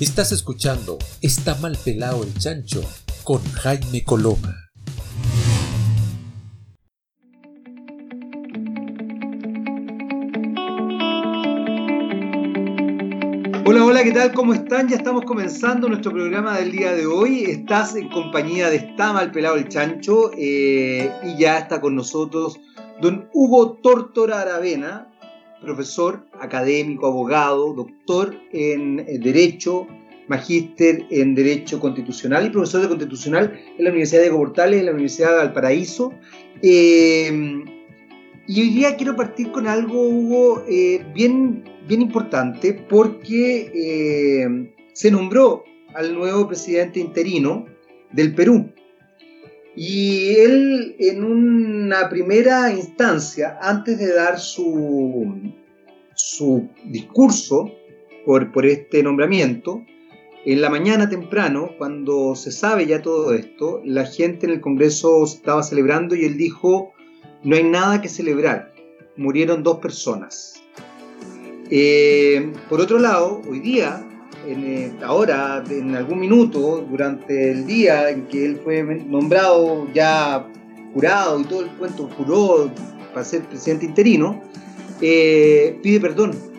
Estás escuchando Está mal pelado el chancho con Jaime Coloma. Hola, hola, ¿qué tal? ¿Cómo están? Ya estamos comenzando nuestro programa del día de hoy. Estás en compañía de Está mal pelado el chancho eh, y ya está con nosotros don Hugo Tortora Aravena, profesor, académico, abogado, doctor en Derecho, magíster en Derecho Constitucional y profesor de Constitucional en la Universidad de Portales, en la Universidad de Valparaíso. Eh, y hoy día quiero partir con algo, Hugo, eh, bien, bien importante, porque eh, se nombró al nuevo presidente interino del Perú. Y él, en una primera instancia, antes de dar su, su discurso por, por este nombramiento, en la mañana temprano, cuando se sabe ya todo esto, la gente en el Congreso estaba celebrando y él dijo, no hay nada que celebrar, murieron dos personas. Eh, por otro lado, hoy día, en, eh, ahora, en algún minuto, durante el día en que él fue nombrado ya jurado y todo el cuento juró para ser presidente interino, eh, pide perdón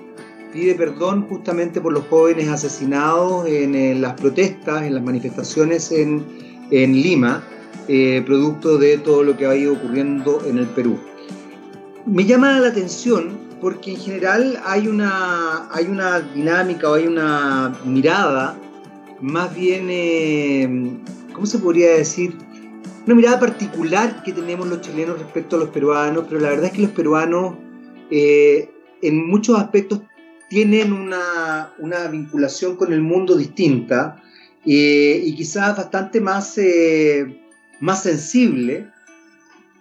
pide perdón justamente por los jóvenes asesinados en, las protestas, en las manifestaciones en, Lima, eh, producto de todo lo que ha ido ocurriendo en el Perú. Me llama la atención porque en general hay una, hay una dinámica o hay una mirada más bien, eh, ¿cómo se podría decir? Una mirada particular que tenemos los chilenos respecto a los peruanos, pero la verdad es que los peruanos eh, en muchos aspectos tienen una, vinculación con el mundo distinta eh, y quizás bastante más, eh, más sensible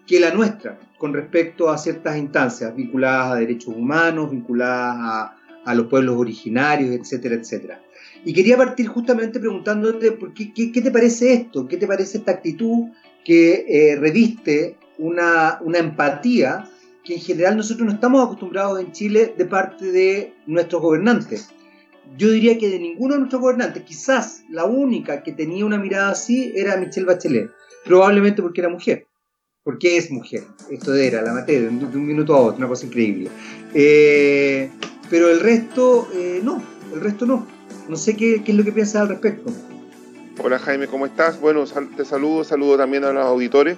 que la nuestra con respecto a ciertas instancias vinculadas a derechos humanos, vinculadas a, los pueblos originarios, etcétera, etcétera. Y quería partir justamente preguntándote por qué, qué, te parece esto, qué te parece esta actitud que eh, reviste una, una empatía que en general nosotros no estamos acostumbrados en Chile de parte de nuestros gobernantes. Yo diría que de ninguno de nuestros gobernantes, quizás la única que tenía una mirada así era Michelle Bachelet, probablemente porque era mujer, porque es mujer, esto era la materia, de un minuto a otro, una cosa increíble. Eh, pero el resto, eh, no, el resto no. No sé qué, qué es lo que piensas al respecto. Hola Jaime, ¿cómo estás? Bueno, te saludo, saludo también a los auditores.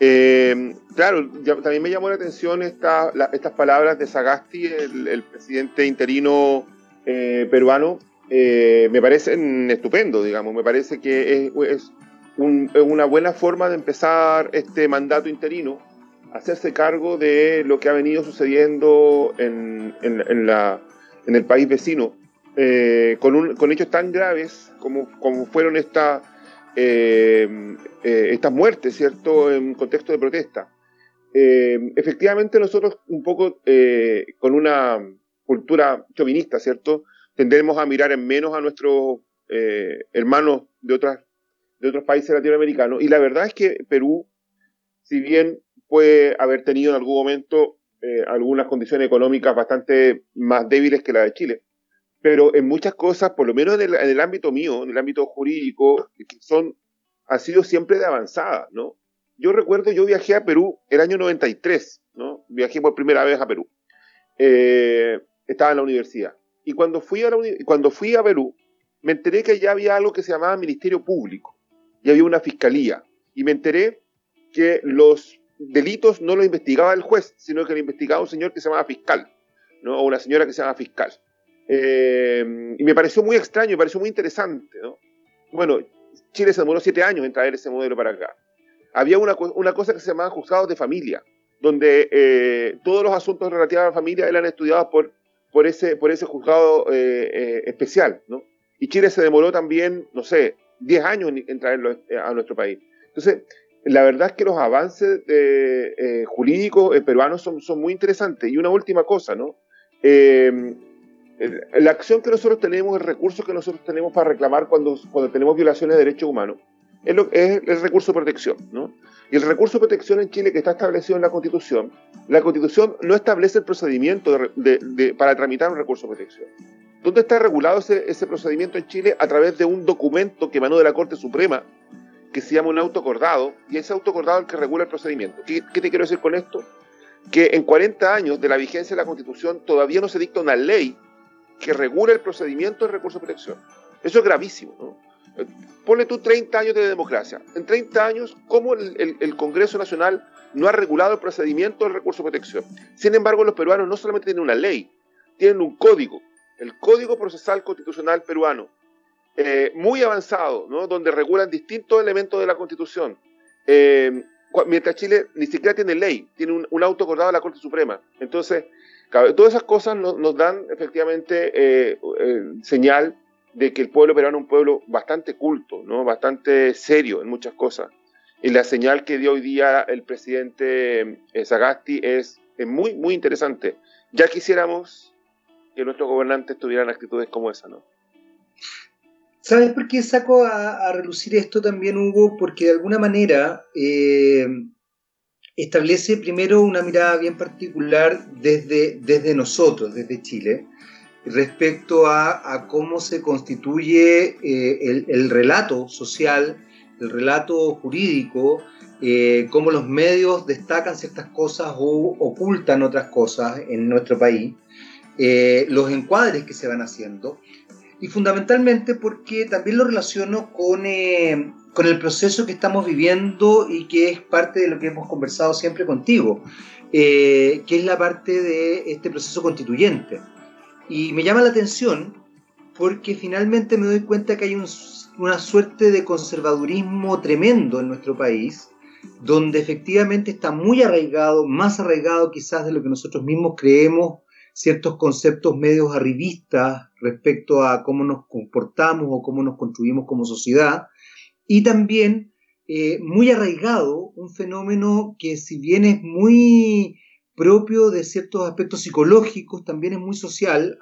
Eh, claro, también me llamó la atención esta, estas palabras de Sagasti, el, presidente interino peruano. Me parecen estupendo, digamos. Me parece que es, una buena forma de empezar este mandato interino, hacerse cargo de lo que ha venido sucediendo en, la, en el país vecino, con, con, hechos tan graves como, como fueron esta eh, eh, estas muertes, ¿cierto?, en contexto de protesta. Eh, efectivamente, nosotros un poco con una cultura chauvinista, ¿cierto?, tendemos a mirar en menos a nuestros hermanos de, otras, de otros países latinoamericanos. Y la verdad es que Perú, si bien puede haber tenido en algún momento algunas condiciones económicas bastante más débiles que la de Chile, pero en muchas cosas, por lo menos en el, ámbito mío, en el ámbito jurídico, son, ha sido siempre de avanzada, ¿no? Yo recuerdo, yo viajé a Perú el año 93, ¿no? Viajé por primera vez a Perú. Eh, estaba en la universidad. Y cuando fui, a cuando fui a Perú, me enteré que ya había algo que se llamaba Ministerio Público. Y había una fiscalía. Y me enteré que los delitos no los investigaba el juez, sino que lo investigaba un señor que se llamaba fiscal, ¿no? O una señora que se llamaba fiscal. Eh, y me pareció muy extraño, me pareció muy interesante. ¿no? Bueno, Chile se demoró siete años en traer ese modelo para acá. Había una, una cosa que se llamaba juzgados de familia, donde eh, todos los asuntos relativos a la familia eran estudiados por, por, ese, por ese juzgado eh, especial. ¿no? Y Chile se demoró también, no sé, diez años en, traerlo a nuestro país. Entonces, la verdad es que los avances jurídicos peruanos son, son muy interesantes. Y una última cosa, ¿no? la acción que nosotros tenemos, el recurso que nosotros tenemos para reclamar cuando, cuando tenemos violaciones de derechos humanos, es, lo, es el recurso de protección. ¿no? Y el recurso de protección en Chile que está establecido en la Constitución, la Constitución no establece el procedimiento para tramitar un recurso de protección. ¿Dónde está regulado ese, procedimiento en Chile? A través de un documento que emanó de la Corte Suprema, que se llama un autocordado, y ese autocordado es el que regula el procedimiento. ¿Qué, ¿Qué, te quiero decir con esto? Que en 40 años de la vigencia de la Constitución todavía no se dicta una ley que regule el procedimiento de recurso de protección. Eso es gravísimo. ¿no? Ponle tú 30 años de democracia. En 30 años, ¿cómo el Congreso Nacional no ha regulado el procedimiento del recurso de protección? Sin embargo, los peruanos no solamente tienen una ley, tienen un código el Código Procesal Constitucional Peruano, eh, muy avanzado, ¿no? donde regulan distintos elementos de la Constitución. Eh, mientras Chile ni siquiera tiene ley, tiene un, auto acordado de la Corte Suprema. Entonces, todas esas cosas nos, dan efectivamente eh, señal de que el pueblo peruano es un pueblo bastante culto, ¿no? bastante serio en muchas cosas. Y la señal que dio hoy día el presidente Sagasti es, es muy, muy interesante. Ya quisiéramos que nuestros gobernantes tuvieran actitudes como esa, ¿no? ¿Sabes por qué saco a, relucir esto también, Hugo? Porque de alguna manera eh, establece primero una mirada bien particular desde, desde nosotros, desde Chile, respecto a, cómo se constituye eh, el, relato social, el relato jurídico, eh, cómo los medios destacan ciertas cosas o ocultan otras cosas en nuestro país. Eh, los encuadres que se van haciendo y fundamentalmente porque también lo relaciono con, eh, con el proceso que estamos viviendo y que es parte de lo que hemos conversado siempre contigo, eh, que es la parte de este proceso constituyente. Y me llama la atención porque finalmente me doy cuenta que hay una suerte de conservadurismo tremendo en nuestro país, donde efectivamente está muy arraigado, más arraigado quizás de lo que nosotros mismos creemos ciertos conceptos medios arribistas respecto a cómo nos comportamos o cómo nos construimos como sociedad, y también eh, muy arraigado un fenómeno que si bien es muy propio de ciertos aspectos psicológicos, también es muy social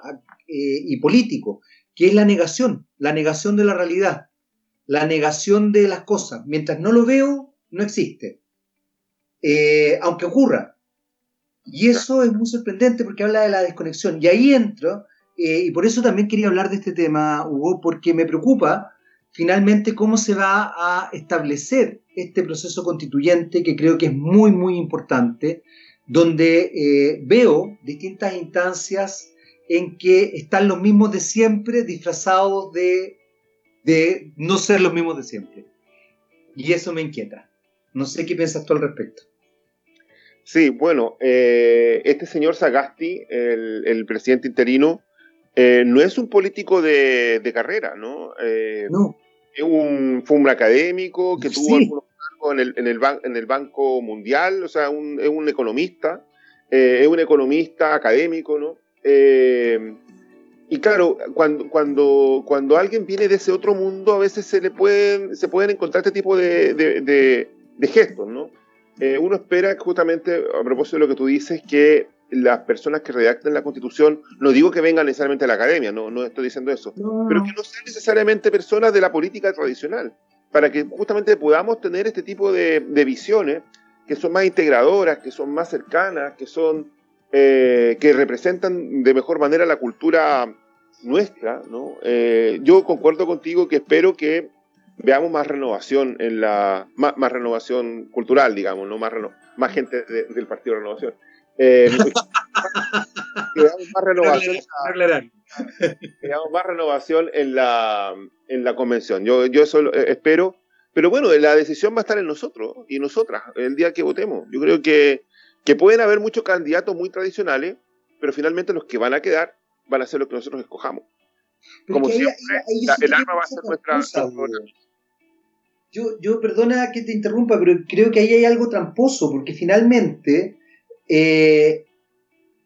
eh, y político, que es la negación, la negación de la realidad, la negación de las cosas. Mientras no lo veo, no existe. Eh, aunque ocurra, y eso es muy sorprendente porque habla de la desconexión. Y ahí entro, eh, y por eso también quería hablar de este tema, Hugo, porque me preocupa finalmente cómo se va a establecer este proceso constituyente que creo que es muy, muy importante, donde eh, veo distintas instancias en que están los mismos de siempre disfrazados de, de no ser los mismos de siempre. Y eso me inquieta. No sé qué piensas tú al respecto. Sí, bueno, eh, este señor Sagasti, el, presidente interino, eh, no es un político de, carrera, ¿no? Eh, no. Es un, fue un académico que tuvo algunos cargos en el, en, el en el Banco Mundial, o sea, un, es un economista, es un economista académico, ¿no? y claro, cuando, cuando, cuando alguien viene de ese otro mundo, a veces se le pueden, se pueden encontrar este tipo de, de gestos, ¿no? Eh, uno espera justamente, a propósito de lo que tú dices, que las personas que redacten la constitución, no digo que vengan necesariamente a la academia, no, no estoy diciendo eso, pero que no sean necesariamente personas de la política tradicional, para que justamente podamos tener este tipo de, visiones que son más integradoras, que son más cercanas, que son eh, que representan de mejor manera la cultura nuestra, ¿no? Eh, yo concuerdo contigo que espero que veamos más renovación en la más, renovación cultural, digamos, no más más gente del Partido de Renovación. Eh, veamos más renovación, veamos más renovación en la en la convención. Yo yo eso espero, pero bueno, la decisión va a estar en nosotros y nosotras el día que votemos. Yo creo que que pueden haber muchos candidatos muy tradicionales, pero finalmente los que van a quedar van a ser los que nosotros escojamos. Como siempre, el arma va a ser nuestra, yo, yo, perdona que te interrumpa, pero creo que ahí hay algo tramposo, porque finalmente eh,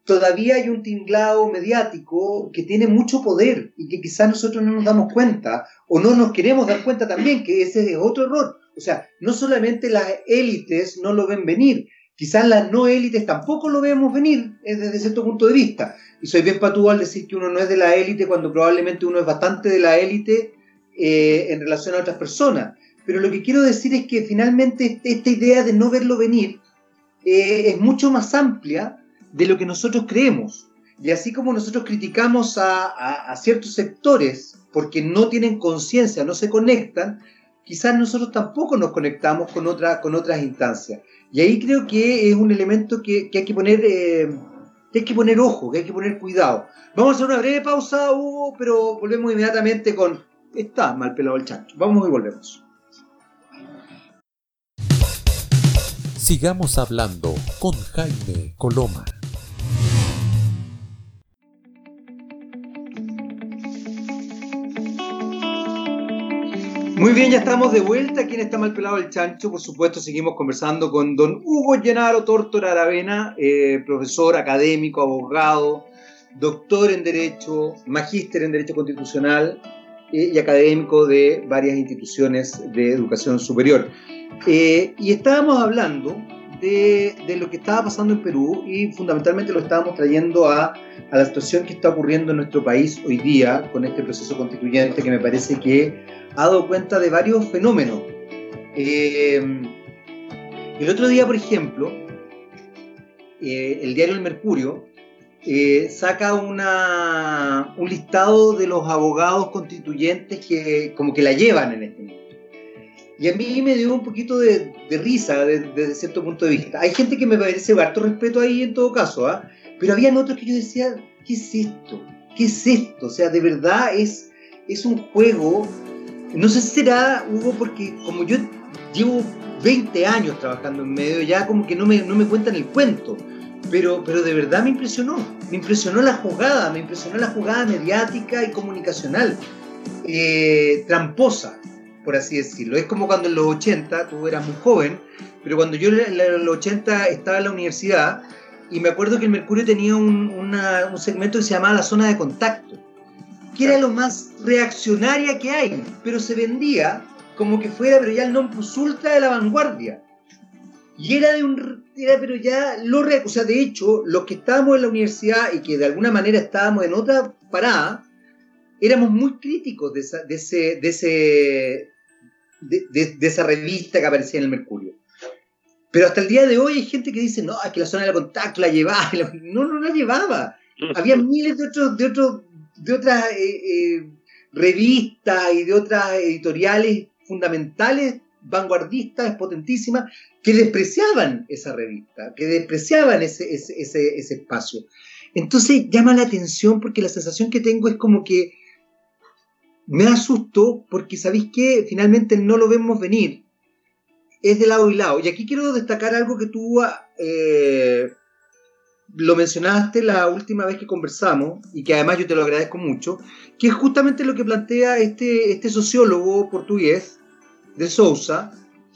todavía hay un tinglado mediático que tiene mucho poder y que quizás nosotros no nos damos cuenta o no nos queremos dar cuenta también, que ese es otro error. O sea, no solamente las élites no lo ven venir, quizás las no élites tampoco lo vemos venir eh, desde cierto punto de vista. Y soy bien patúo al decir que uno no es de la élite cuando probablemente uno es bastante de la élite eh, en relación a otras personas. Pero lo que quiero decir es que finalmente esta idea de no verlo venir eh, es mucho más amplia de lo que nosotros creemos. Y así como nosotros criticamos a, ciertos sectores porque no tienen conciencia, no se conectan, quizás nosotros tampoco nos conectamos con, con otras instancias. Y ahí creo que es un elemento que, hay que poner... Eh, que hay que poner ojo, que hay que poner cuidado. Vamos a hacer una breve pausa, Hugo, pero volvemos inmediatamente con... Está mal pelado el chancho. Vamos y volvemos. Sigamos hablando con Jaime Coloma. Muy bien, ya estamos de vuelta aquí en Está Mal Pelado el Chancho. Por supuesto, seguimos conversando con don Hugo Llenaro Tortora Aravena, eh, profesor académico, abogado, doctor en Derecho, magíster en Derecho Constitucional eh, y académico de varias instituciones de educación superior. Eh, y estábamos hablando de, lo que estaba pasando en Perú y fundamentalmente lo estábamos trayendo a, a la situación que está ocurriendo en nuestro país hoy día con este proceso constituyente que me parece que ha dado cuenta de varios fenómenos. Eh, el otro día, por ejemplo, eh, el diario El Mercurio eh, saca una, un listado de los abogados constituyentes que como que la llevan en este momento. Y a mí me dio un poquito de, risa desde, cierto punto de vista. Hay gente que me parece harto respeto ahí en todo caso, ¿ah? pero había otros que yo decía, ¿qué es esto? ¿Qué es esto? O sea, de verdad es, es un juego no sé si será, Hugo, porque como yo llevo 20 años trabajando en medio, ya como que no me, no me cuentan el cuento. Pero, pero de verdad me impresionó. Me impresionó la jugada, me impresionó la jugada mediática y comunicacional. Eh, tramposa, por así decirlo. Es como cuando en los 80, tú eras muy joven, pero cuando yo en los 80 estaba en la universidad, y me acuerdo que el Mercurio tenía un, un segmento que se llamaba la zona de contacto que era lo más reaccionaria que hay, pero se vendía como que fuera, pero ya el non plus ultra de la vanguardia. Y era de un, era pero ya lo, o sea, de hecho, los que estábamos en la universidad y que de alguna manera estábamos en otra parada, éramos muy críticos de esa, de ese, de ese, de, esa revista que aparecía en el Mercurio. Pero hasta el día de hoy hay gente que dice, no, es que la zona de contacto la llevaba. No, no la llevaba. Había miles de otros, de otros de otras eh, eh, revistas y de otras editoriales fundamentales, vanguardistas, potentísimas, que despreciaban esa revista, que despreciaban ese, ese, espacio. Entonces llama la atención porque la sensación que tengo es como que me asusto porque sabéis que finalmente no lo vemos venir. Es de lado y lado. Y aquí quiero destacar algo que tú eh, lo mencionaste la última vez que conversamos, y que además yo te lo agradezco mucho, que es justamente lo que plantea este, este sociólogo portugués de Sousa,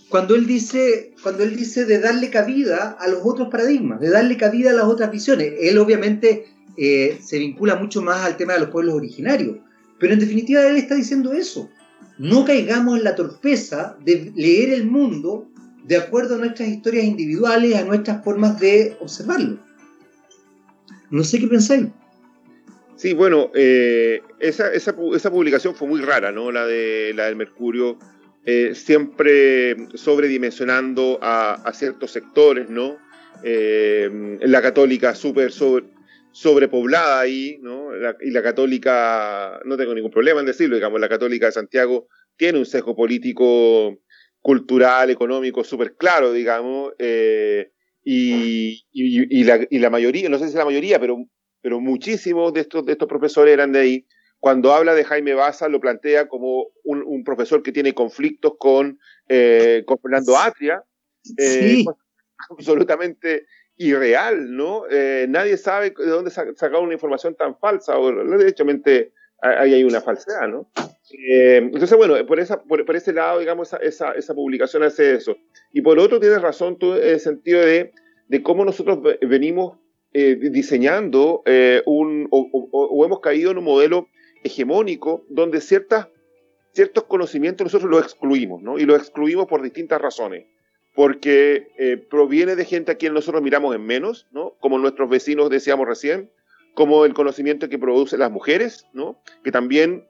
cuando él, dice, cuando él dice de darle cabida a los otros paradigmas, de darle cabida a las otras visiones. Él obviamente eh, se vincula mucho más al tema de los pueblos originarios, pero en definitiva él está diciendo eso. No caigamos en la torpeza de leer el mundo de acuerdo a nuestras historias individuales, a nuestras formas de observarlo. No sé qué pensáis. Sí, bueno, eh, esa, esa, publicación fue muy rara, ¿no? La, de, la del Mercurio, eh, siempre sobredimensionando a, ciertos sectores, ¿no? Eh, la católica súper sobre, sobrepoblada ahí, ¿no? y la católica, no tengo ningún problema en decirlo, digamos, la católica de Santiago tiene un sesgo político, cultural, económico súper claro, digamos, y, y, la, y, la, mayoría, no sé si la mayoría, pero, pero muchísimos de estos, de estos profesores eran de ahí. Cuando habla de Jaime Baza, lo plantea como un, un profesor que tiene conflictos con, eh, con Fernando Atria. Eh, absolutamente irreal, ¿no? Eh, nadie sabe de dónde sacar una información tan falsa, o derechamente ahí hay una falsedad, ¿no? entonces, bueno, por, esa, por, por, ese lado, digamos, esa, esa, publicación hace eso. Y por otro, tienes razón tú en el sentido de, de cómo nosotros venimos eh, diseñando eh, un, o, hemos caído en un modelo hegemónico donde ciertas, ciertos conocimientos nosotros los excluimos, ¿no? Y los excluimos por distintas razones. Porque eh, proviene de gente a quien nosotros miramos en menos, ¿no? Como nuestros vecinos decíamos recién, como el conocimiento que producen las mujeres, ¿no? Que también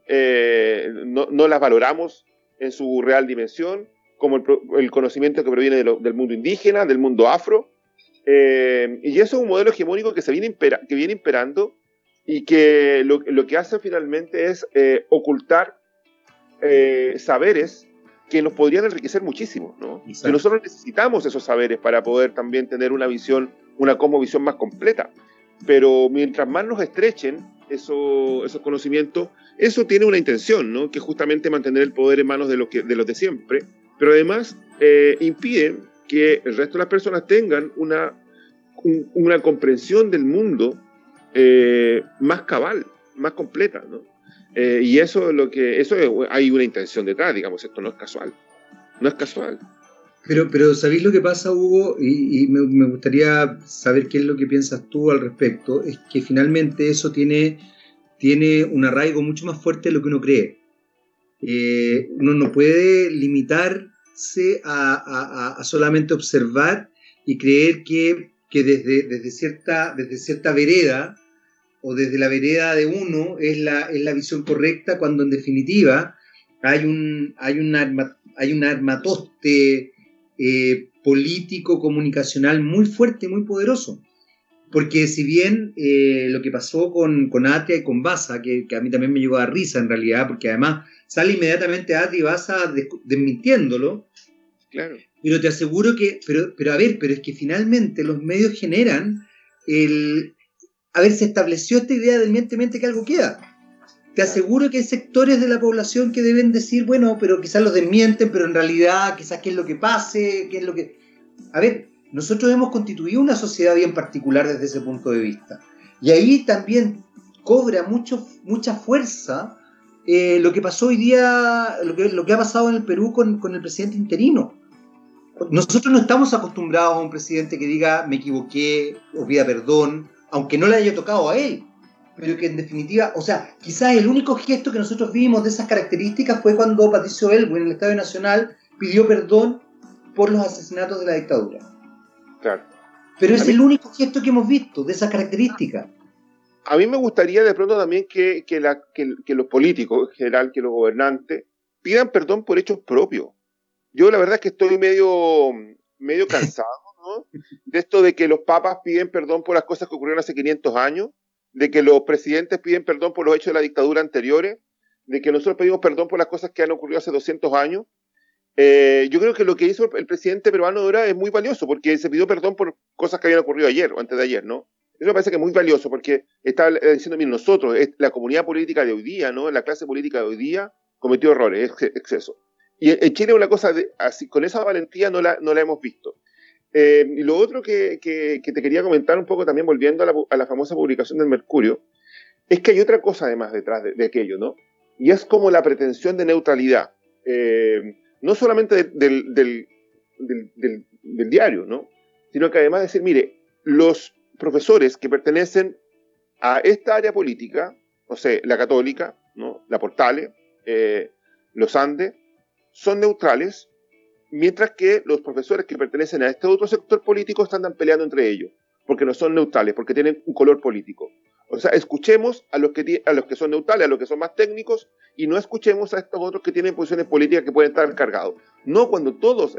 no, no, las valoramos en su real dimensión, como el, conocimiento que proviene del mundo indígena, del mundo afro. Eh, y eso es un modelo hegemónico que, se viene, que viene imperando y que lo, lo que hace finalmente es eh, ocultar eh, saberes que nos podrían enriquecer muchísimo, ¿no? Y nosotros necesitamos esos saberes para poder también tener una visión, una como visión más completa. Pero mientras más nos estrechen eso, esos conocimientos, eso tiene una intención, ¿no? Que justamente mantener el poder en manos de los, que, de los de siempre, pero además eh, impiden que el resto de las personas tengan una, una comprensión del mundo eh, más cabal, más completa, ¿no? Eh, y eso es lo que, eso hay una intención detrás, digamos, esto no es casual, no es casual. Pero, pero ¿sabéis lo que pasa, Hugo? Y, me, gustaría saber qué es lo que piensas tú al respecto. Es que finalmente eso tiene, tiene un arraigo mucho más fuerte de lo que uno cree. Eh, uno no puede limitarse a, solamente observar y creer que, desde, desde, cierta, desde cierta vereda o desde la vereda de uno es la, es la visión correcta cuando en definitiva hay un, hay un, hay un armatoste eh, político, comunicacional muy fuerte, muy poderoso. Porque si bien eh, lo que pasó con, con Atria y con Baza, que, a mí también me llegó a risa en realidad, porque además sale inmediatamente Atria y Baza desmintiéndolo, claro. pero te aseguro que, pero, pero a ver, pero es que finalmente los medios generan el, a ver, se estableció esta idea del miente, que algo queda. Te aseguro que hay sectores de la población que deben decir, bueno, pero quizás los desmienten, pero en realidad quizás qué es lo que pase, qué es lo que... A ver, nosotros hemos constituido una sociedad bien particular desde ese punto de vista. Y ahí también cobra mucho, mucha fuerza eh, lo que pasó hoy día, lo que, lo que ha pasado en el Perú con, con el presidente interino. Nosotros no estamos acostumbrados a un presidente que diga me equivoqué o pida perdón aunque no le haya tocado a él, pero que en definitiva, o sea, quizás el único gesto que nosotros vimos de esas características fue cuando Patricio Elwin en el Estadio Nacional pidió perdón por los asesinatos de la dictadura. Claro. Pero es el único gesto que hemos visto de esas características. A mí me gustaría de pronto también que, los políticos, en general, que los gobernantes, pidan perdón por hechos propios. Yo la verdad es que estoy medio, medio cansado de esto de que los papas piden perdón por las cosas que ocurrieron hace 500 años, de que los presidentes piden perdón por los hechos de la dictadura anteriores, de que nosotros pedimos perdón por las cosas que han ocurrido hace 200 años. Eh, yo creo que lo que hizo el presidente peruano ahora es muy valioso, porque se pidió perdón por cosas que habían ocurrido ayer o antes de ayer, ¿no? Eso me parece que es muy valioso, porque está diciendo, bien nosotros, la comunidad política de hoy día, ¿no? La clase política de hoy día cometió errores, exceso. Y en Chile una cosa así, con esa valentía no la, no la hemos visto. Eh, y lo otro que, te quería comentar un poco también, volviendo a la, famosa publicación del Mercurio, es que hay otra cosa además detrás de, aquello, ¿no? Y es como la pretensión de neutralidad, eh, no solamente del, diario, ¿no? Sino que además decir, mire, los profesores que pertenecen a esta área política, o sea, la católica, ¿no? la Portale, eh, los Andes, son neutrales mientras que los profesores que pertenecen a este otro sector político están peleando entre ellos, porque no son neutrales, porque tienen un color político. O sea, escuchemos a los que, a los que son neutrales, a los que son más técnicos, y no escuchemos a estos otros que tienen posiciones políticas que pueden estar cargados. No cuando todos,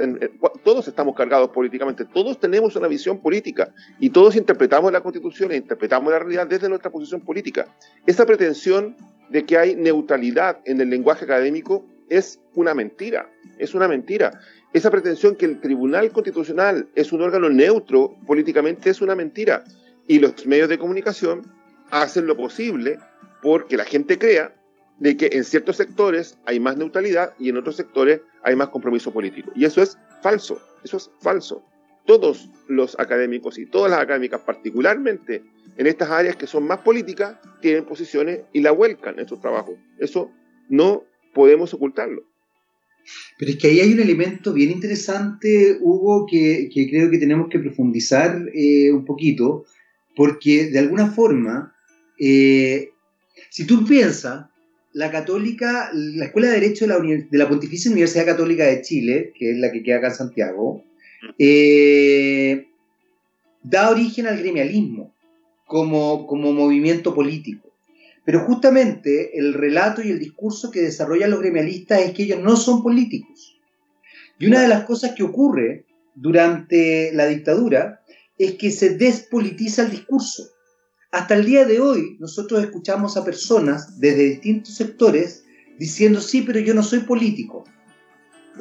todos estamos cargados políticamente, todos tenemos una visión política y todos interpretamos la constitución e interpretamos la realidad desde nuestra posición política. Esa pretensión de que hay neutralidad en el lenguaje académico es una mentira, es una mentira esa pretensión que el Tribunal Constitucional es un órgano neutro políticamente es una mentira. Y los medios de comunicación hacen lo posible porque la gente crea de que en ciertos sectores hay más neutralidad y en otros sectores hay más compromiso político. Y eso es falso, eso es falso. Todos los académicos y todas las académicas, particularmente en estas áreas que son más políticas, tienen posiciones y la vuelcan en sus trabajos. Eso no podemos ocultarlo. Pero es que ahí hay un elemento bien interesante, Hugo, que, creo que tenemos que profundizar eh, un poquito, porque de alguna forma, eh, si tú piensas, la católica, la Escuela de Derecho de la, Pontificia Universidad Católica de Chile, que es la que queda acá en Santiago, eh, da origen al gremialismo como, como movimiento político. Pero justamente el relato y el discurso que desarrollan los gremialistas es que ellos no son políticos. Y una de las cosas que ocurre durante la dictadura es que se despolitiza el discurso. hasta el día de hoy nosotros escuchamos a personas desde distintos sectores diciendo, sí, pero yo no soy político.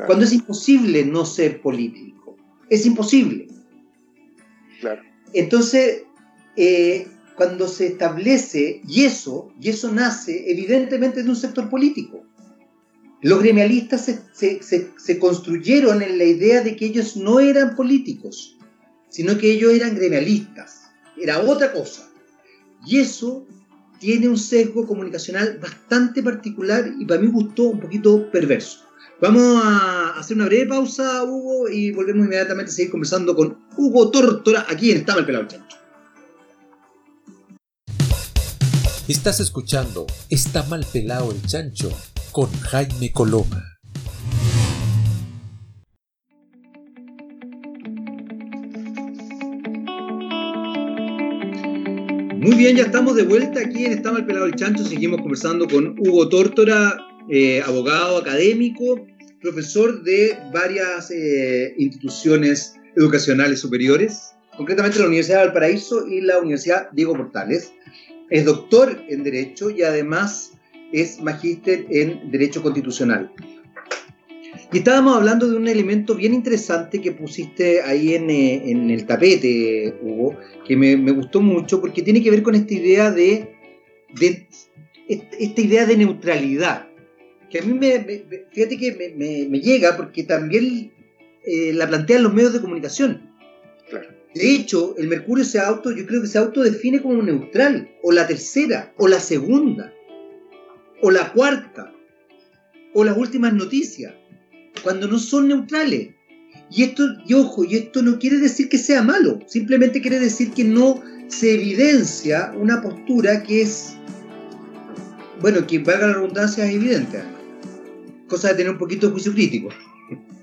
Cuando es imposible no ser político. Es imposible. Claro. Entonces, eh, cuando se establece, y eso, y eso nace evidentemente de un sector político. Los gremialistas se, construyeron en la idea de que ellos no eran políticos, sino que ellos eran gremialistas. Era otra cosa. Y eso tiene un sesgo comunicacional bastante particular y para mí gustó un poquito perverso. Vamos a hacer una breve pausa, Hugo, y volvemos inmediatamente a seguir conversando con Hugo Tórtora aquí en Estaba el Pelado Chancho. Estás escuchando Está mal pelado el chancho con Jaime Coloma. Muy bien, ya estamos de vuelta aquí en Está mal pelado el chancho. Seguimos conversando con Hugo Tórtora, eh, abogado académico, profesor de varias eh, instituciones educacionales superiores, concretamente la Universidad de Valparaíso y la Universidad Diego Portales. Es doctor en Derecho y además es magíster en Derecho Constitucional. Y estábamos hablando de un elemento bien interesante que pusiste ahí en, eh, el tapete, Hugo, que me, gustó mucho porque tiene que ver con esta idea de, esta idea de neutralidad, que a mí me, fíjate que me, llega porque también eh, la plantean los medios de comunicación. De hecho, el Mercurio se auto, yo creo que se autodefine como neutral, o la tercera, o la segunda o la cuarta, o las últimas noticias, cuando no son neutrales. Y esto, y ojo, y esto no quiere decir que sea malo, simplemente quiere decir que no se evidencia una postura que es, bueno, que valga la redundancia es evidente, cosa de tener un poquito de juicio crítico.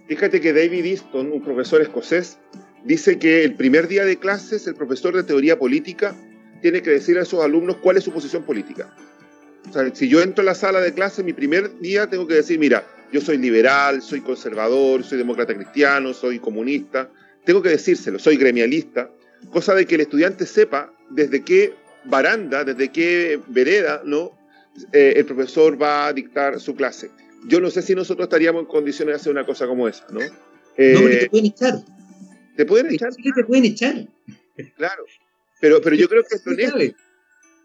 Fíjate que David Easton, un profesor escocés, dice que el primer día de clases el profesor de teoría política tiene que decir a sus alumnos cuál es su posición política. O sea, si yo entro a la sala de clase, mi primer día tengo que decir, mira, yo soy liberal, soy conservador, soy demócrata cristiano, soy comunista. Tengo que decírselo, soy gremialista, cosa de que el estudiante sepa desde qué baranda, desde qué vereda, ¿no? Eh, el profesor va a dictar su clase. Yo no sé si nosotros estaríamos en condiciones de hacer una cosa como esa, ¿no? Eh, no, porque te pueden echar. ¿Te pueden echar? Sí, te pueden echar. Claro. Pero, pero yo creo que es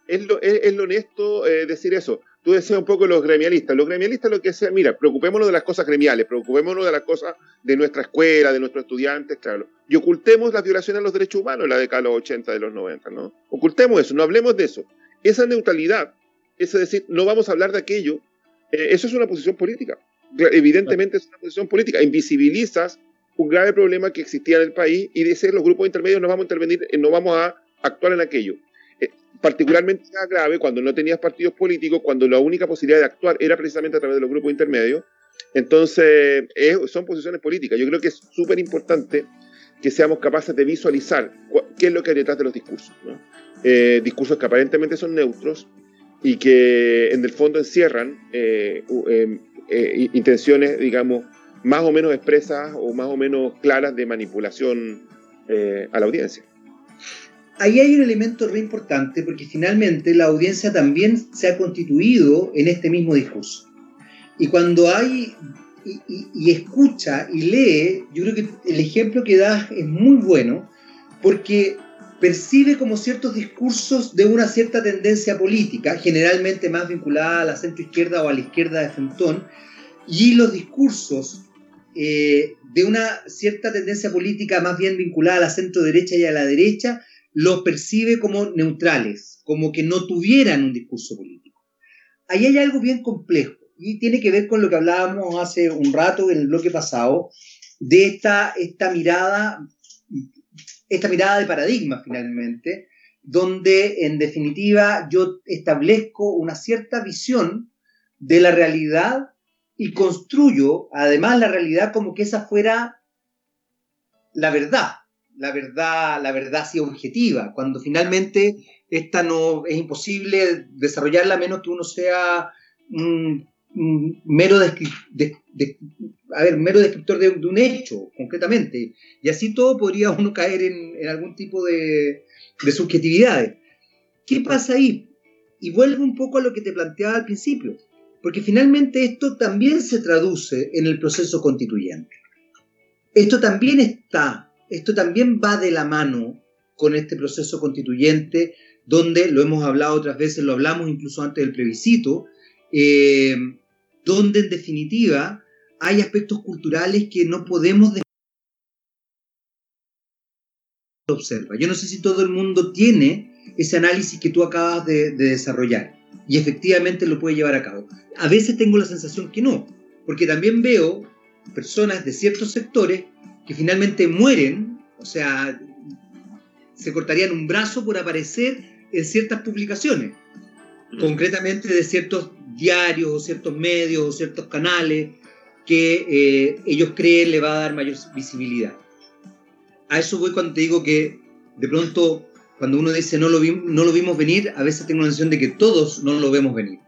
es lo, es, lo honesto eh, decir eso. Tú decías un poco los gremialistas. Los gremialistas lo que hacen, mira, preocupémonos de las cosas gremiales, preocupémonos de las cosas de nuestra escuela, de nuestros estudiantes, claro. Y ocultemos las violaciones a los derechos humanos en la década de los 80, de los 90, ¿no? Ocultemos eso, no hablemos de eso. Esa neutralidad, es decir, no vamos a hablar de aquello, eh, eso es una posición política. Evidentemente es una posición política. Invisibilizas un grave problema que existía en el país y dices los grupos intermedios no vamos a intervenir, no vamos a actuar en aquello particularmente grave cuando no tenías partidos políticos, cuando la única posibilidad de actuar era precisamente a través de los grupos intermedios. Entonces, son posiciones políticas. Yo creo que es súper importante que seamos capaces de visualizar qué es lo que hay detrás de los discursos. Eh, discursos que aparentemente son neutros y que en el fondo encierran eh, em, eh, intenciones, digamos, más o menos expresas o más o menos claras de manipulación a la audiencia ahí hay un elemento re importante porque finalmente la audiencia también se ha constituido en este mismo discurso. Y cuando hay y, escucha y lee, yo creo que el ejemplo que das es muy bueno porque percibe como ciertos discursos de una cierta tendencia política, generalmente más vinculada a la centroizquierda o a la izquierda de Fentón, y los discursos eh, de una cierta tendencia política más bien vinculada a la centro derecha y a la derecha, los percibe como neutrales, como que no tuvieran un discurso político. Ahí hay algo bien complejo y tiene que ver con lo que hablábamos hace un rato en el bloque pasado, de esta, esta mirada, esta mirada de paradigma finalmente, donde en definitiva yo establezco una cierta visión de la realidad y construyo además la realidad como que esa fuera la verdad, la verdad, la verdad así objetiva, cuando finalmente esta no es imposible desarrollarla a menos que uno sea un, mero, a ver, mero descriptor de, un hecho, concretamente. Y así todo podría uno caer en, algún tipo de, subjetividades. ¿qué pasa ahí? Y vuelvo un poco a lo que te planteaba al principio, porque finalmente esto también se traduce en el proceso constituyente. Esto también está, esto también va de la mano con este proceso constituyente, donde lo hemos hablado otras veces, lo hablamos incluso antes del plebiscito, eh, donde en definitiva hay aspectos culturales que no podemos observa. Yo no sé si todo el mundo tiene ese análisis que tú acabas de, desarrollar y efectivamente lo puede llevar a cabo. A veces tengo la sensación que no, porque también veo personas de ciertos sectores que finalmente mueren, o sea, se cortarían un brazo por aparecer en ciertas publicaciones, concretamente de ciertos diarios o ciertos medios o ciertos canales que eh, ellos creen le va a dar mayor visibilidad. A eso voy cuando te digo que de pronto cuando uno dice no lo, no lo vimos venir, a veces tengo la sensación de que todos no lo vemos venir.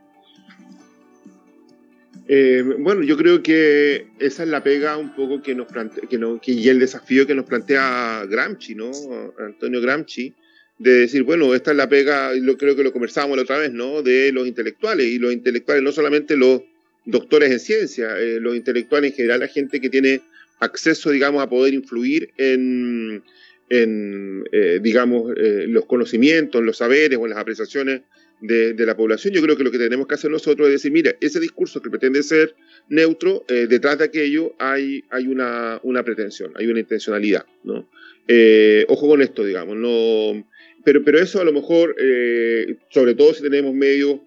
Eh, bueno, yo creo que esa es la pega un poco que nos plantea, que no, y el desafío que nos plantea Gramsci, ¿no? Antonio Gramsci, de decir, bueno, esta es la pega, lo creo que lo conversábamos la otra vez, ¿no? De los intelectuales, y los intelectuales, no solamente los doctores en ciencia, eh, los intelectuales en general, la gente que tiene acceso, digamos, a poder influir en, en eh, digamos, eh, los conocimientos, en los saberes o en las apreciaciones de, la población. Yo creo que lo que tenemos que hacer nosotros es decir, mira, ese discurso que pretende ser neutro, eh, detrás de aquello hay, hay una, una, pretensión, hay una intencionalidad, ¿no? ojo con esto, digamos, no... Pero, pero eso a lo mejor, sobre todo si tenemos medios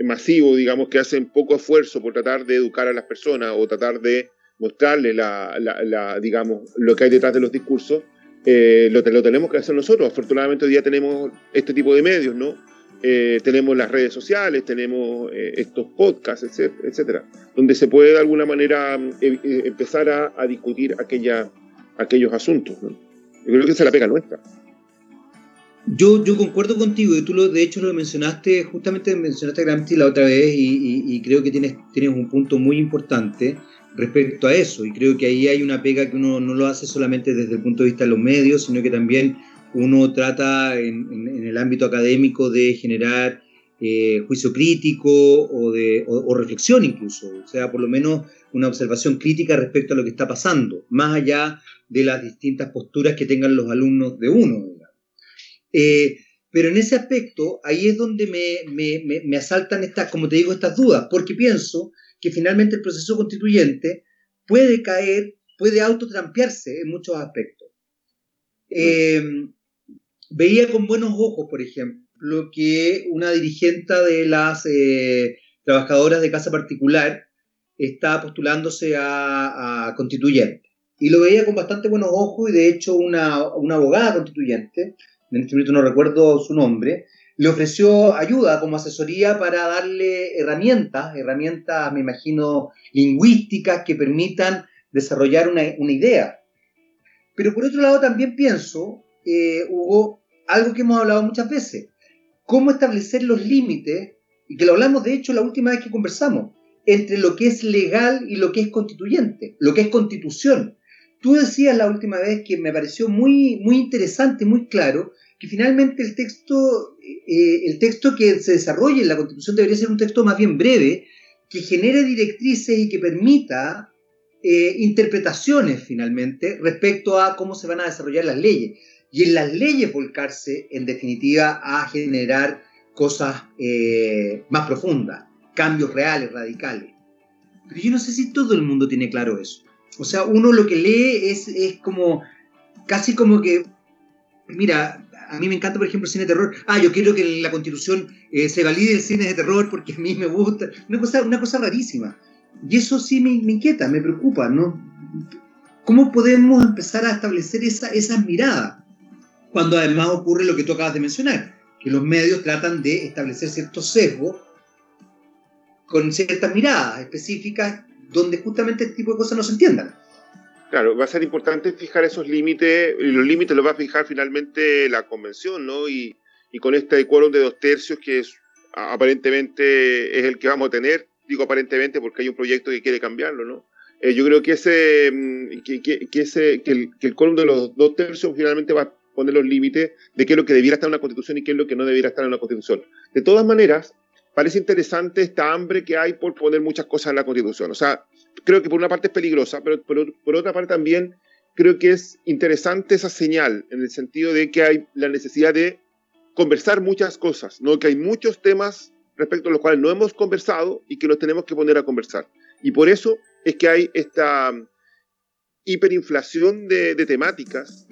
masivos, digamos, que hacen poco esfuerzo por tratar de educar a las personas o tratar de mostrarle la, la, digamos, lo que hay detrás de los discursos, eh, lo, lo, tenemos que hacer nosotros. Afortunadamente hoy día tenemos este tipo de medios, ¿no? Eh, tenemos las redes sociales, tenemos eh, estos podcasts, etcétera, donde se puede de alguna manera empezar a, discutir aquella, aquellos asuntos. ¿no? Yo creo que esa es la pega nuestra. Yo, yo concuerdo contigo, y tú lo, de hecho lo mencionaste, justamente mencionaste a Gramsci la otra vez, y, creo que tienes, tienes un punto muy importante respecto a eso. Y creo que ahí hay una pega que uno no lo hace solamente desde el punto de vista de los medios, sino que también uno trata en, el ámbito académico de generar eh, juicio crítico o, de, o, reflexión incluso, o sea, por lo menos una observación crítica respecto a lo que está pasando, más allá de las distintas posturas que tengan los alumnos de uno. Eh, pero en ese aspecto, ahí es donde me, me, me, asaltan estas, como te digo, estas dudas, porque pienso que finalmente el proceso constituyente puede caer, puede autotrampearse en muchos aspectos. Eh, veía con buenos ojos, por ejemplo, que una dirigente de las eh, trabajadoras de casa particular está postulándose a, constituyente. Y lo veía con bastante buenos ojos y de hecho una, una abogada constituyente, en este momento no recuerdo su nombre, le ofreció ayuda como asesoría para darle herramientas, herramientas, me imagino, lingüísticas que permitan desarrollar una, idea. Pero por otro lado también pienso, eh, Hugo, algo que hemos hablado muchas veces, cómo establecer los límites, y que lo hablamos de hecho la última vez que conversamos, entre lo que es legal y lo que es constituyente, lo que es constitución. Tú decías la última vez que me pareció muy, muy interesante, muy claro, que finalmente el texto, eh, el texto que se desarrolle en la Constitución debería ser un texto más bien breve, que genere directrices y que permita eh, interpretaciones finalmente respecto a cómo se van a desarrollar las leyes. Y en las leyes volcarse, en definitiva, a generar cosas eh, más profundas, cambios reales, radicales. Pero yo no sé si todo el mundo tiene claro eso. O sea, uno lo que lee es, es como, casi como que, mira, a mí me encanta, por ejemplo, el cine de terror. Ah, yo quiero que la constitución eh, se valide el cine de terror porque a mí me gusta. Una cosa, una cosa rarísima. Y eso sí me, inquieta, me preocupa, ¿no? ¿Cómo podemos empezar a establecer esa, esas miradas? Cuando además ocurre lo que tú acabas de mencionar, que los medios tratan de establecer ciertos sesgos con ciertas miradas específicas donde justamente este tipo de cosas no se entiendan. Claro, va a ser importante fijar esos límites, y los límites los va a fijar finalmente la convención, ¿no? Y, y con este quórum de dos tercios que es, aparentemente es el que vamos a tener, digo aparentemente porque hay un proyecto que quiere cambiarlo, ¿no? Eh, yo creo que ese, mm, que, que, ese, que el, que el quórum de los dos tercios finalmente va, poner los límites de qué es lo que debiera estar en una constitución y qué es lo que no debiera estar en una constitución. De todas maneras, parece interesante esta hambre que hay por poner muchas cosas en la constitución. O sea, creo que por una parte es peligrosa, pero por, otra parte también creo que es interesante esa señal en el sentido de que hay la necesidad de conversar muchas cosas, ¿no? que hay muchos temas respecto a los cuales no hemos conversado y que los tenemos que poner a conversar. Y por eso es que hay esta hiperinflación de, temáticas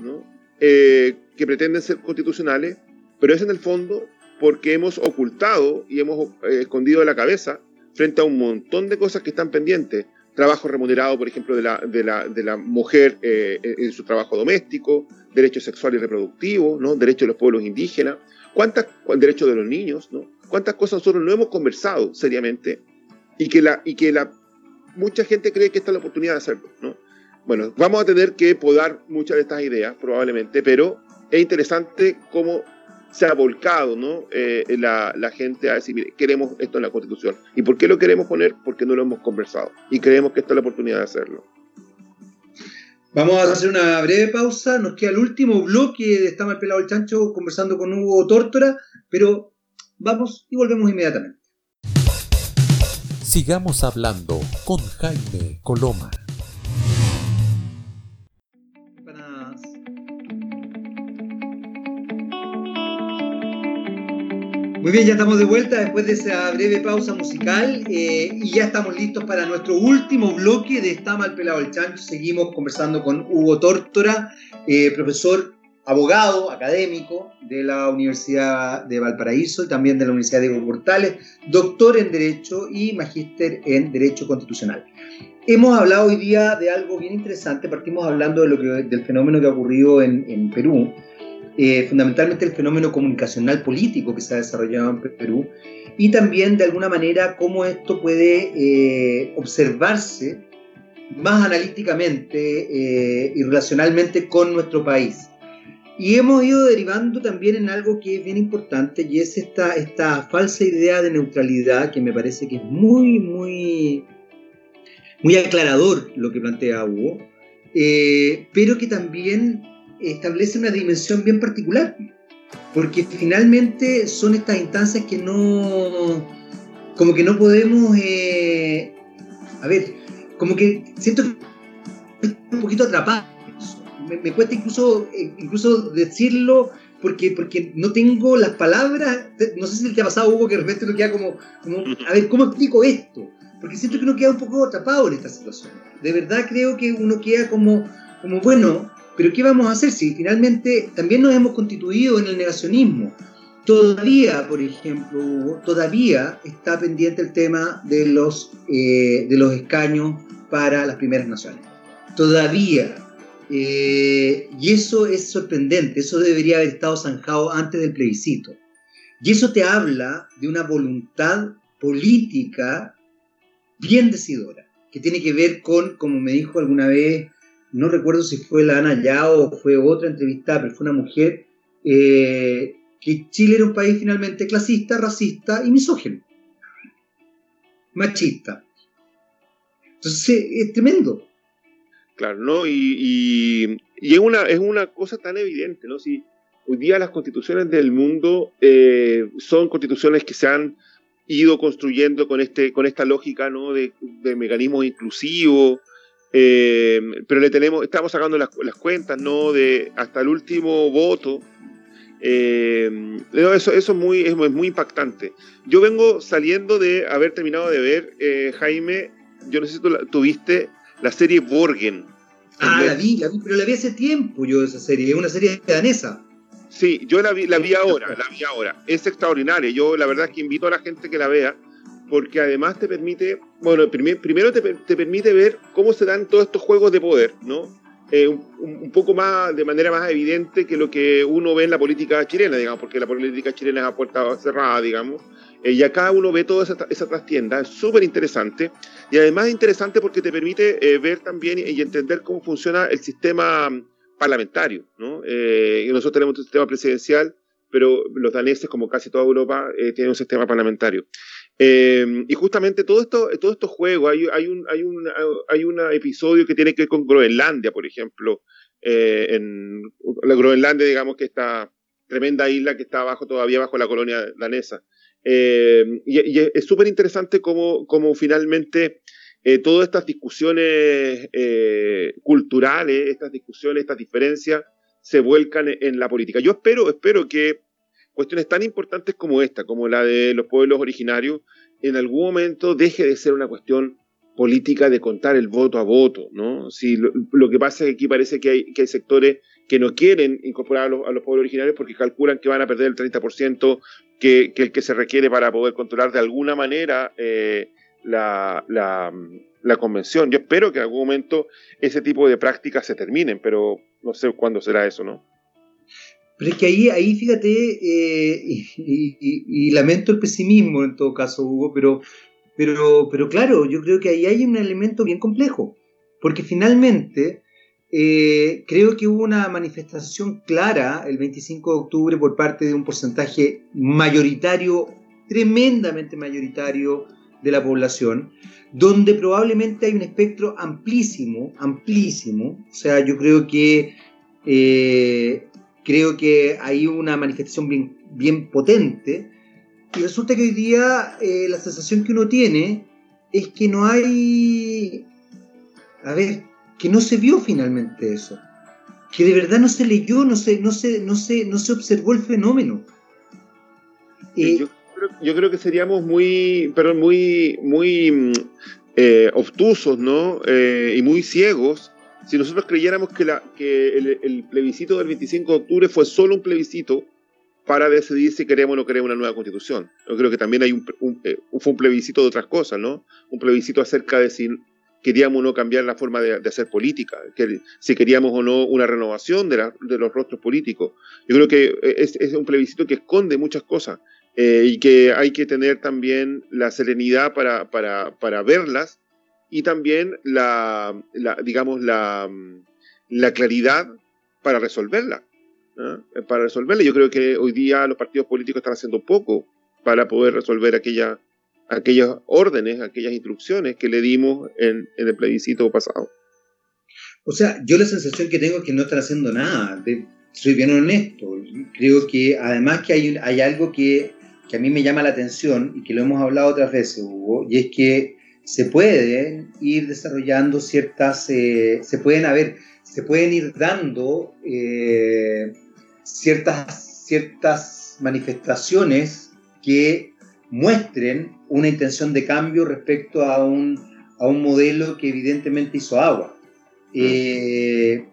eh, que pretenden ser constitucionales, pero es en el fondo porque hemos ocultado y hemos eh, escondido de la cabeza frente a un montón de cosas que están pendientes. Trabajo remunerado, por ejemplo, de la, de la, de la mujer eh, en su trabajo doméstico, derechos sexuales y reproductivos, ¿no? derechos de los pueblos indígenas, ¿cuántas, derechos de los niños, ¿no? cuántas cosas nosotros no hemos conversado seriamente y que, la, y que la, mucha gente cree que esta es la oportunidad de hacerlo. ¿no? Bueno, vamos a tener que podar muchas de estas ideas, probablemente, pero es interesante cómo se ha volcado ¿no? Eh, la, gente a decir, mire, queremos esto en la Constitución. ¿Y por qué lo queremos poner? Porque no lo hemos conversado. Y creemos que esta es la oportunidad de hacerlo. Vamos a hacer una breve pausa. Nos queda el último bloque de Está mal pelado el chancho conversando con Hugo Tórtora, pero vamos y volvemos inmediatamente. Sigamos hablando con Jaime Coloma. Muy bien, ya estamos de vuelta después de esa breve pausa musical eh, y ya estamos listos para nuestro último bloque de Está mal pelado el chancho. Seguimos conversando con Hugo Tórtora, eh, profesor, abogado, académico de la Universidad de Valparaíso y también de la Universidad de Portales, doctor en Derecho y magíster en Derecho Constitucional. Hemos hablado hoy día de algo bien interesante, partimos hablando de lo que, del fenómeno que ha ocurrido en, en Perú, eh, fundamentalmente el fenómeno comunicacional político que se ha desarrollado en Perú y también de alguna manera cómo esto puede eh, observarse más analíticamente eh, y relacionalmente con nuestro país. Y hemos ido derivando también en algo que es bien importante y es esta, esta falsa idea de neutralidad que me parece que es muy, muy, muy aclarador lo que plantea Hugo, pero que también establece una dimensión bien particular, porque finalmente son estas instancias que no, como que no podemos, eh, a ver, como que siento que un poquito atrapado. Me, cuesta incluso, eh, incluso decirlo porque, porque no tengo las palabras, no sé si te ha pasado Hugo que de repente uno queda como, como, a ver, ¿cómo explico esto? Porque siento que uno queda un poco atrapado en esta situación. De verdad creo que uno queda como, como bueno, pero ¿qué vamos a hacer si finalmente también nos hemos constituido en el negacionismo? Todavía, por ejemplo, todavía está pendiente el tema de los, eh, de los escaños para las primeras naciones. Todavía. Eh, y eso es sorprendente, eso debería haber estado zanjado antes del plebiscito. Y eso te habla de una voluntad política bien decidora, que tiene que ver con, como me dijo alguna vez no recuerdo si fue la Ana Yao o fue otra entrevista, pero fue una mujer, eh, que Chile era un país finalmente clasista, racista y misógino. Machista. Entonces es tremendo. Claro, ¿no? Y, es, una, es una cosa tan evidente, ¿no? Si hoy día las constituciones del mundo eh, son constituciones que se han ido construyendo con, este, con esta lógica, ¿no? De, de mecanismos inclusivos, eh, pero le tenemos, estamos sacando las, cuentas, ¿no? De hasta el último voto. Eh, eso, eso es, muy, es, muy impactante. Yo vengo saliendo de haber terminado de ver, eh, Jaime, yo no sé si tú tuviste la serie Borgen. Ah, la vi, la vi, pero la vi hace tiempo yo esa serie, es una serie danesa. Sí, yo la vi, la vi ahora, la vi ahora. Es extraordinaria. Yo la verdad es que invito a la gente que la vea porque además te permite, bueno, primero te, permite ver cómo se dan todos estos juegos de poder, ¿no? Eh, un, poco más, de manera más evidente que lo que uno ve en la política chilena, digamos, porque la política chilena es a puerta cerrada, digamos, eh, y acá uno ve toda esa, esa trastienda, es súper interesante, y además es interesante porque te permite eh, ver también y entender cómo funciona el sistema parlamentario, ¿no? nosotros tenemos un sistema presidencial, pero los daneses, como casi toda Europa, tienen un sistema parlamentario. Eh, y justamente todo esto, todos estos juegos, hay, un, episodio que tiene que ver con Groenlandia, por ejemplo, eh, la Groenlandia, digamos que esta tremenda isla que está abajo todavía bajo la colonia danesa. Eh, y, es súper interesante cómo, finalmente eh, todas estas discusiones culturales, estas discusiones, estas diferencias, se vuelcan en, la política. Yo espero, espero que cuestiones tan importantes como esta, como la de los pueblos originarios, en algún momento deje de ser una cuestión política de contar el voto a voto, ¿no? Si lo, que pasa es que aquí parece que hay, que sectores que no quieren incorporar a los, pueblos originarios porque calculan que van a perder el 30% que, que que se requiere para poder controlar de alguna manera eh, la, convención. Yo espero que en algún momento ese tipo de prácticas se terminen, pero no sé cuándo será eso, ¿no? Pero es que ahí, ahí fíjate, eh, y, lamento el pesimismo en todo caso, Hugo, pero, pero, pero claro, yo creo que ahí hay un elemento bien complejo, porque finalmente eh, creo que hubo una manifestación clara el 25 de octubre por parte de un porcentaje mayoritario, tremendamente mayoritario de la población, donde probablemente hay un espectro amplísimo, amplísimo, o sea, yo creo que eh, creo que hay una manifestación bien, bien potente. Y resulta que hoy día eh, la sensación que uno tiene es que no hay. A ver, que no se vio finalmente eso. Que de verdad no se leyó, no se, no se, no se, no se observó el fenómeno. Eh, yo, creo, que seríamos muy, pero muy, muy mm, eh, obtusos, ¿no? y muy ciegos si nosotros creyéramos que, la, que el, plebiscito del 25 de octubre fue solo un plebiscito para decidir si queremos o no queremos una nueva constitución. Yo creo que también hay un, eh, fue un plebiscito de otras cosas, ¿no? Un plebiscito acerca de si queríamos o no cambiar la forma de, hacer política, que, si queríamos o no una renovación de, de los rostros políticos. Yo creo que es, es un plebiscito que esconde muchas cosas eh, y que hay que tener también la serenidad para, para, para verlas y también la, digamos, la, la, claridad para resolverla. Para resolverla. Yo creo que hoy día los partidos políticos están haciendo poco para poder resolver aquella, aquellas órdenes, aquellas instrucciones que le dimos en, el plebiscito pasado. O sea, yo la sensación que tengo es que no están haciendo nada. soy bien honesto. Creo que además que hay, hay algo que, que, a mí me llama la atención y que lo hemos hablado otras veces, Hugo, y es que se pueden ir desarrollando ciertas, eh, se pueden haber, se pueden ir dando eh, ciertas, ciertas manifestaciones que muestren una intención de cambio respecto a un, a un modelo que evidentemente hizo agua. Eh,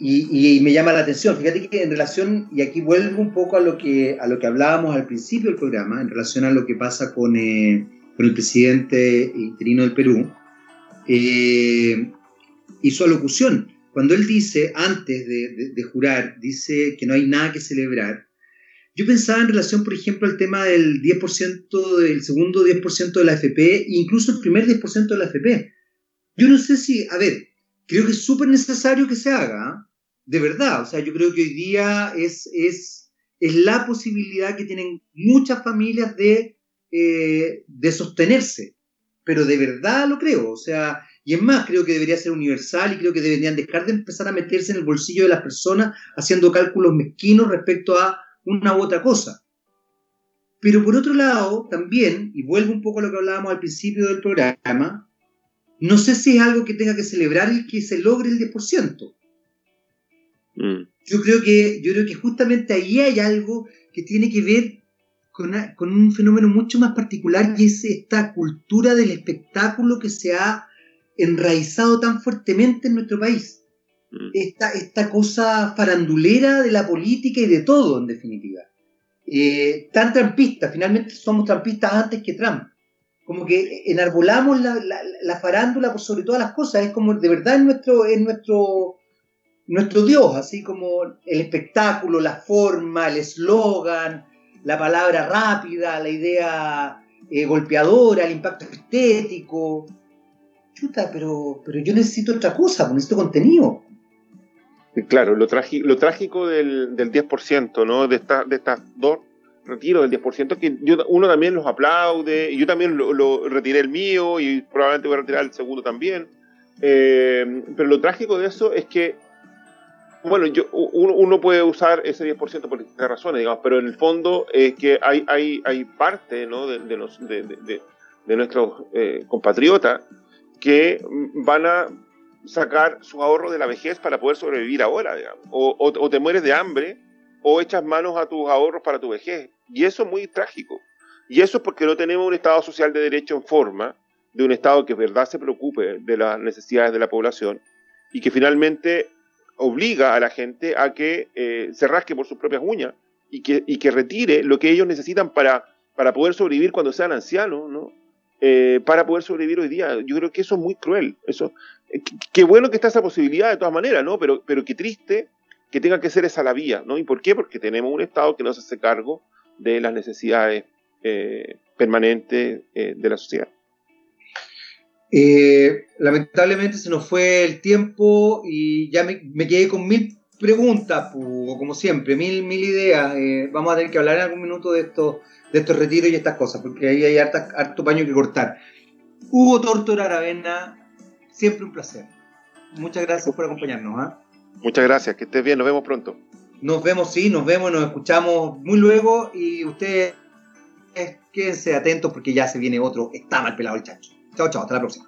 y, me llama la atención, fíjate que en relación, y aquí vuelvo un poco a lo que, a lo que hablábamos al principio del programa, en relación a lo que pasa con, con el presidente interino del Perú, eh, su alocución. Cuando él dice, antes de, jurar, dice que no hay nada que celebrar, yo pensaba en relación, por ejemplo, al tema del 10%, del segundo 10% de la FP, incluso el primer 10% de la FP. Yo no sé si, a ver, creo que es súper necesario que se haga, ¿ah? de verdad. O sea, yo creo que hoy día es, es, es la posibilidad que tienen muchas familias de eh, de sostenerse. Pero de verdad lo creo. O sea, y es más, creo que debería ser universal y creo que deberían dejar de empezar a meterse en el bolsillo de las personas haciendo cálculos mezquinos respecto a una u otra cosa. Pero por otro lado, también, y vuelvo un poco a lo que hablábamos al principio del programa, no sé si es algo que tenga que celebrar el que se logre el 10%. Mm. Yo, creo que, yo creo que justamente ahí hay algo que tiene que ver con, un fenómeno mucho más particular y es esta cultura del espectáculo que se ha enraizado tan fuertemente en nuestro país. Mm. Esta, esta cosa farandulera de la política y de todo, en definitiva. Eh, tan trampista, finalmente somos trampistas antes que Trump. Como que enarbolamos la, la, farándula por sobre todas las cosas, es como de verdad es nuestro, es nuestro, nuestro Dios, así como el espectáculo, la forma, el eslogan, la palabra rápida, la idea eh, golpeadora, el impacto estético. Chuta, pero, pero yo necesito otra cosa, pues, necesito contenido. Claro, lo, lo trágico del, del 10%, ¿no? De, esta, de estas dos retiros del 10%, que uno también los aplaude, y yo también lo, retiré el mío, y probablemente voy a retirar el segundo también. Eh, pero lo trágico de eso es que bueno, yo, uno, puede usar ese 10% por distintas razones, digamos, pero en el fondo es que hay, parte de, nuestros eh, compatriotas que van a sacar su ahorro de la vejez para poder sobrevivir ahora, digamos. O, te mueres de hambre o echas manos a tus ahorros para tu vejez. Y eso es muy trágico. Y eso es porque no tenemos un Estado social de derecho en forma, de un Estado que verdad se preocupe de las necesidades de la población y que finalmente obliga a la gente a que eh, se rasque por sus propias uñas y que, y que retire lo que ellos necesitan para, para poder sobrevivir cuando sean ancianos, ¿no? Eh, para poder sobrevivir hoy día. Yo creo que eso es muy cruel. Eso, eh, qué bueno que está esa posibilidad de todas maneras, ¿no? Pero, pero qué triste que tenga que ser esa la vía, ¿no? ¿Y por qué? Porque tenemos un Estado que no se hace cargo de las necesidades permanentes de la sociedad. Eh, lamentablemente se nos fue el tiempo y ya me, quedé con mil preguntas, como siempre, mil, mil ideas. Eh, vamos a tener que hablar en algún minuto de estos, de estos retiros y estas cosas, porque ahí hay harto paño que cortar. Hugo Tortora Aravena, siempre un placer. Muchas gracias por acompañarnos. ¿ah? Muchas gracias, que estés bien, nos vemos pronto. Nos vemos, sí, nos vemos, nos escuchamos muy luego y ustedes quédense atentos porque ya se viene otro Está mal pelado el chancho. Chao, chao, hasta la próxima.